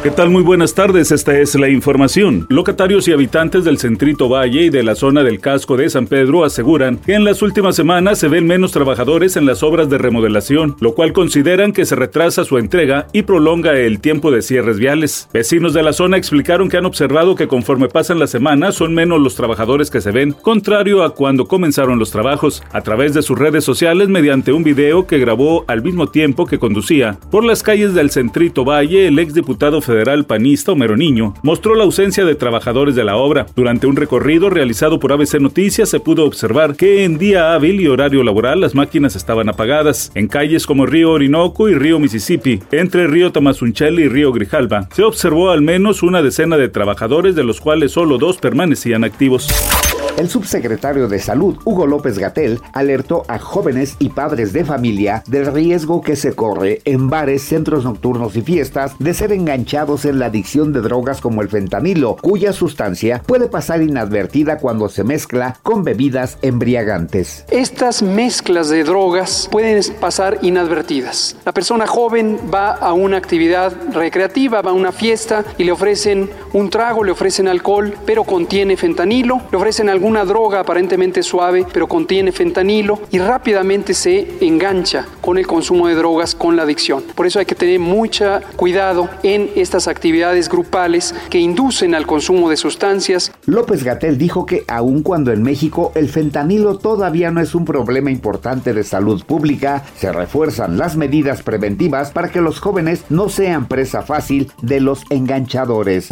¿Qué tal? Muy buenas tardes, esta es la información. Locatarios y habitantes del Centrito Valle y de la zona del casco de San Pedro aseguran que en las últimas semanas se ven menos trabajadores en las obras de remodelación, lo cual consideran que se retrasa su entrega y prolonga el tiempo de cierres viales. Vecinos de la zona explicaron que han observado que conforme pasan las semanas son menos los trabajadores que se ven, contrario a cuando comenzaron los trabajos. A través de sus redes sociales, mediante un video que grabó al mismo tiempo que conducía por las calles del Centrito Valle, el exdiputado federal panista Homero Niño mostró la ausencia de trabajadores de la obra. Durante un recorrido realizado por ABC Noticias se pudo observar que en día hábil y horario laboral las máquinas estaban apagadas. En calles como Río Orinoco y Río Mississippi, entre Río Tamazunchale y Río Grijalba, se observó al menos una decena de trabajadores de los cuales solo dos permanecían activos. El subsecretario de Salud, Hugo López Gatel, alertó a jóvenes y padres de familia del riesgo que se corre en bares, centros nocturnos y fiestas de ser enganchados en la adicción de drogas como el fentanilo, cuya sustancia puede pasar inadvertida cuando se mezcla con bebidas embriagantes. Estas mezclas de drogas pueden pasar inadvertidas. La persona joven va a una actividad recreativa, va a una fiesta y le ofrecen un trago, le ofrecen alcohol, pero contiene fentanilo, le ofrecen algún una droga aparentemente suave, pero contiene fentanilo y rápidamente se engancha con el consumo de drogas, con la adicción. Por eso hay que tener mucho cuidado en estas actividades grupales que inducen al consumo de sustancias. López Gatel dijo que aun cuando en México el fentanilo todavía no es un problema importante de salud pública, se refuerzan las medidas preventivas para que los jóvenes no sean presa fácil de los enganchadores.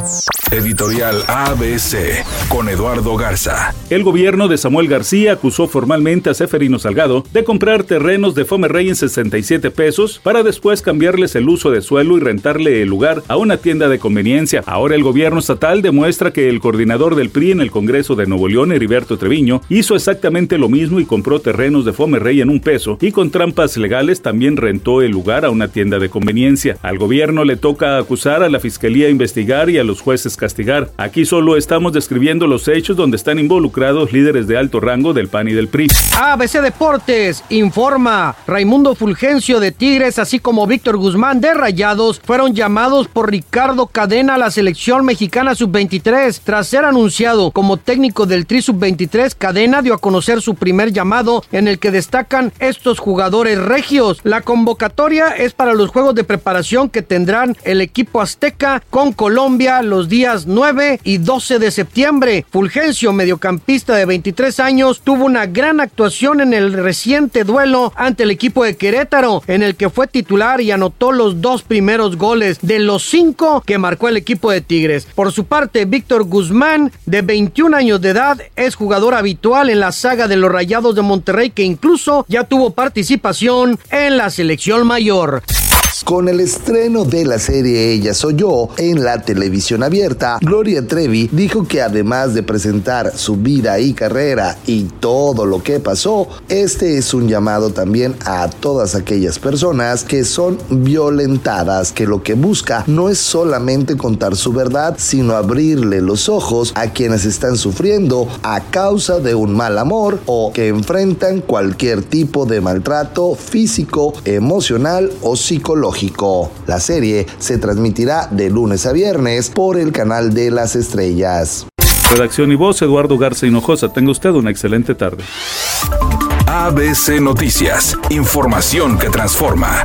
Editorial ABC con Eduardo Garza. El gobierno de Samuel García acusó formalmente a Seferino Salgado de comprar terrenos de Fomerrey en 67 pesos para después cambiarles el uso de suelo y rentarle el lugar a una tienda de conveniencia. Ahora el gobierno estatal demuestra que el coordinador del PRI en el Congreso de Nuevo León, Heriberto Treviño, hizo exactamente lo mismo y compró terrenos de Fomerrey en un peso y con trampas legales también rentó el lugar a una tienda de conveniencia. Al gobierno le toca acusar a la fiscalía investigar y a los jueces castigar. Aquí solo estamos describiendo los hechos donde están involucrados líderes de alto rango del PAN y del PRI. ABC Deportes informa. Raimundo Fulgencio de Tigres, así como Víctor Guzmán de Rayados, fueron llamados por Ricardo Cadena a la selección mexicana sub-23. Tras ser anunciado como técnico del Tri sub-23, Cadena dio a conocer su primer llamado en el que destacan estos jugadores regios. La convocatoria es para los juegos de preparación que tendrán el equipo azteca con Colombia los días 9 y 12 de septiembre. Fulgencio, mediocampista pista de 23 años, tuvo una gran actuación en el reciente duelo ante el equipo de Querétaro, en el que fue titular y anotó los dos primeros goles de los cinco que marcó el equipo de Tigres. Por su parte, Víctor Guzmán, de 21 años de edad, es jugador habitual en la saga de los Rayados de Monterrey, que incluso ya tuvo participación en la selección mayor. Con el estreno de la serie Ella Soy Yo en la televisión abierta, Gloria Trevi dijo que además de presentar su vida y carrera y todo lo que pasó, este es un llamado también a todas aquellas personas que son violentadas, que lo que busca no es solamente contar su verdad, sino abrirle los ojos a quienes están sufriendo a causa de un mal amor o que enfrentan cualquier tipo de maltrato físico, emocional o psicológico. La serie se transmitirá de lunes a viernes por el canal de las estrellas. Redacción y voz, Eduardo Garza Hinojosa. Tenga usted una excelente tarde. ABC Noticias, información que transforma.